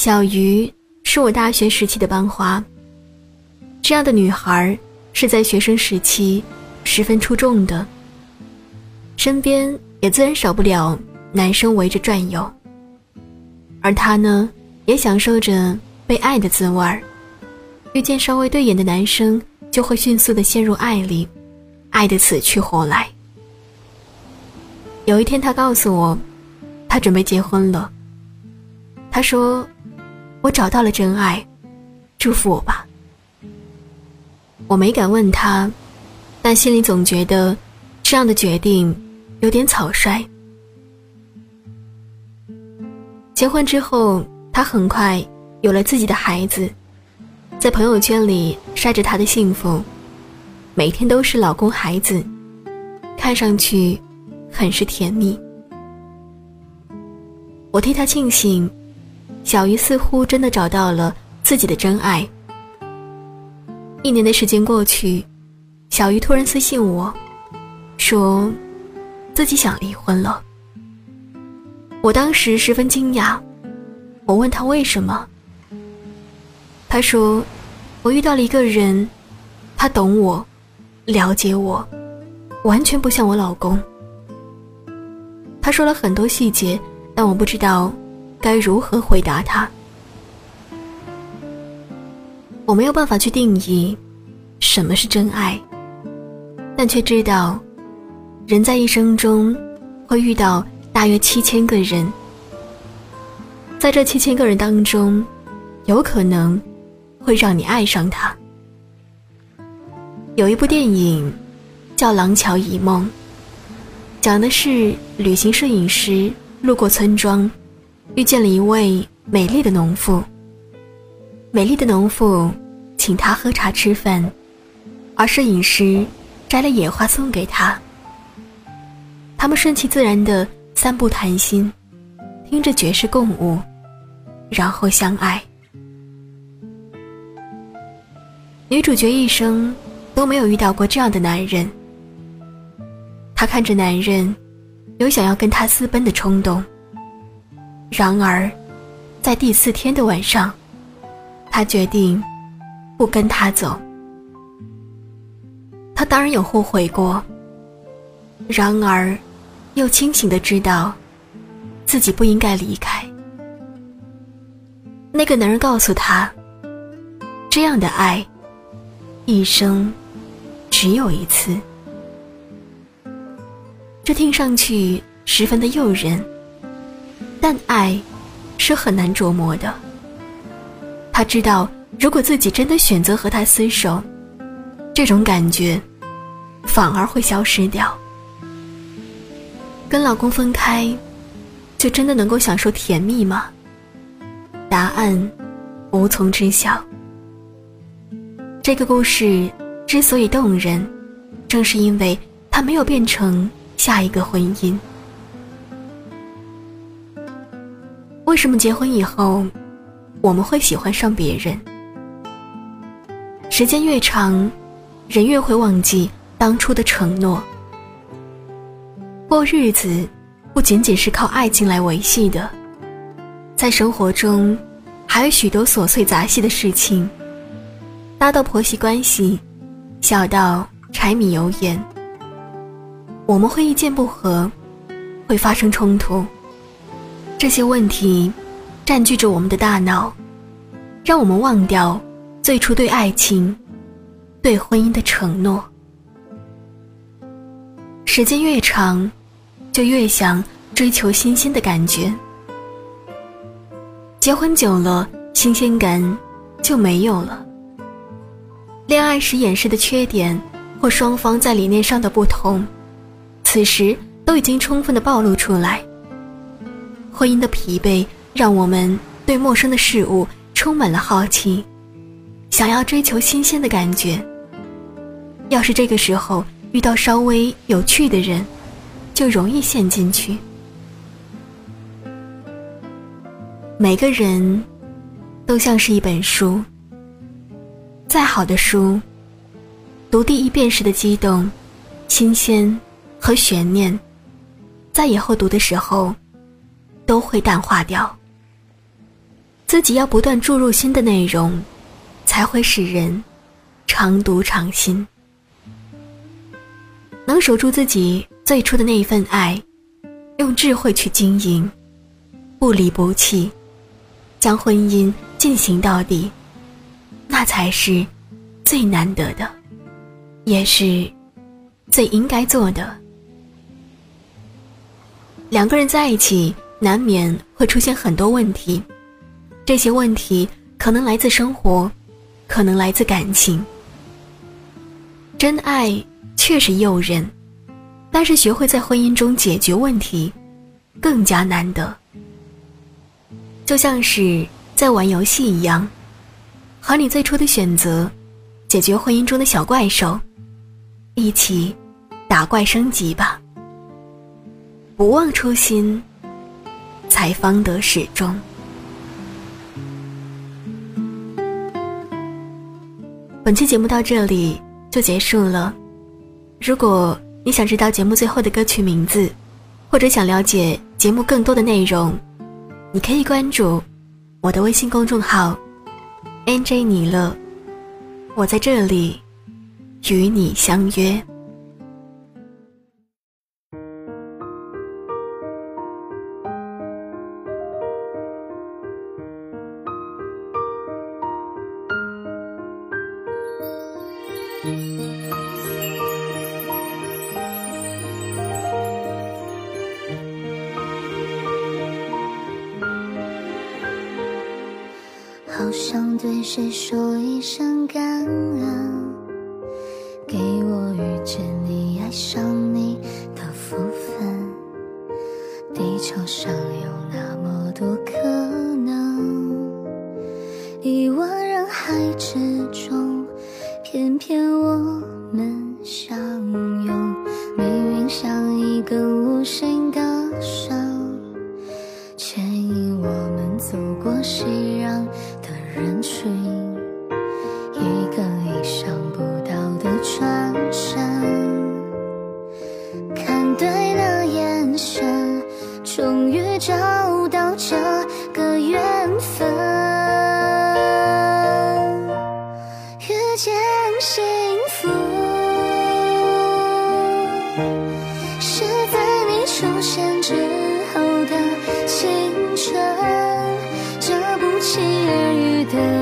小鱼是我大学时期的班花。这样的女孩是在学生时期十分出众的，身边也自然少不了男生围着转悠。而她呢，也享受着被爱的滋味儿。遇见稍微对眼的男生，就会迅速的陷入爱里，爱得死去活来。有一天，他告诉我，他准备结婚了。他说：“我找到了真爱，祝福我吧。”我没敢问他，但心里总觉得这样的决定有点草率。结婚之后，他很快有了自己的孩子，在朋友圈里晒着他的幸福，每天都是老公孩子，看上去很是甜蜜。我替他庆幸，小鱼似乎真的找到了自己的真爱。一年的时间过去，小鱼突然私信我，说自己想离婚了。我当时十分惊讶，我问他为什么。他说：“我遇到了一个人，他懂我，了解我，完全不像我老公。”他说了很多细节，但我不知道该如何回答他。我没有办法去定义什么是真爱，但却知道，人在一生中会遇到大约七千个人，在这七千个人当中，有可能会让你爱上他。有一部电影叫《廊桥遗梦》，讲的是旅行摄影师路过村庄，遇见了一位美丽的农妇。美丽的农妇请他喝茶吃饭，而摄影师摘了野花送给他。他们顺其自然的散步谈心，听着爵士共舞，然后相爱。女主角一生都没有遇到过这样的男人。她看着男人，有想要跟他私奔的冲动。然而，在第四天的晚上。他决定不跟他走。他当然有后悔过，然而又清醒的知道自己不应该离开。那个男人告诉他：“这样的爱，一生只有一次。”这听上去十分的诱人，但爱是很难琢磨的。他知道，如果自己真的选择和他厮守，这种感觉反而会消失掉。跟老公分开，就真的能够享受甜蜜吗？答案无从知晓。这个故事之所以动人，正是因为它没有变成下一个婚姻。为什么结婚以后？我们会喜欢上别人，时间越长，人越会忘记当初的承诺。过日子不仅仅是靠爱情来维系的，在生活中还有许多琐碎杂细的事情，大到婆媳关系，小到柴米油盐，我们会意见不合，会发生冲突，这些问题。占据着我们的大脑，让我们忘掉最初对爱情、对婚姻的承诺。时间越长，就越想追求新鲜的感觉。结婚久了，新鲜感就没有了。恋爱时掩饰的缺点，或双方在理念上的不同，此时都已经充分的暴露出来。婚姻的疲惫。让我们对陌生的事物充满了好奇，想要追求新鲜的感觉。要是这个时候遇到稍微有趣的人，就容易陷进去。每个人都像是一本书，再好的书，读第一遍时的激动、新鲜和悬念，在以后读的时候都会淡化掉。自己要不断注入新的内容，才会使人常读常新。能守住自己最初的那一份爱，用智慧去经营，不离不弃，将婚姻进行到底，那才是最难得的，也是最应该做的。两个人在一起，难免会出现很多问题，这些问题可能来自生活，可能来自感情。真爱。确实诱人，但是学会在婚姻中解决问题，更加难得。就像是在玩游戏一样，和你最初的选择，解决婚姻中的小怪兽，一起打怪升级吧。不忘初心，才方得始终。本期节目到这里就结束了。如果你想知道节目最后的歌曲名字，或者想了解节目更多的内容，你可以关注我的微信公众号 “nj 尼乐”，我在这里与你相约。谁说一声感恩，给我遇见你、爱上你的福分。地球上有那么多可能，亿万人海之中，偏偏我们相拥。命运像一根无形。找到这个缘分，遇见幸福，是在你出现之后的青春，这不期而遇的。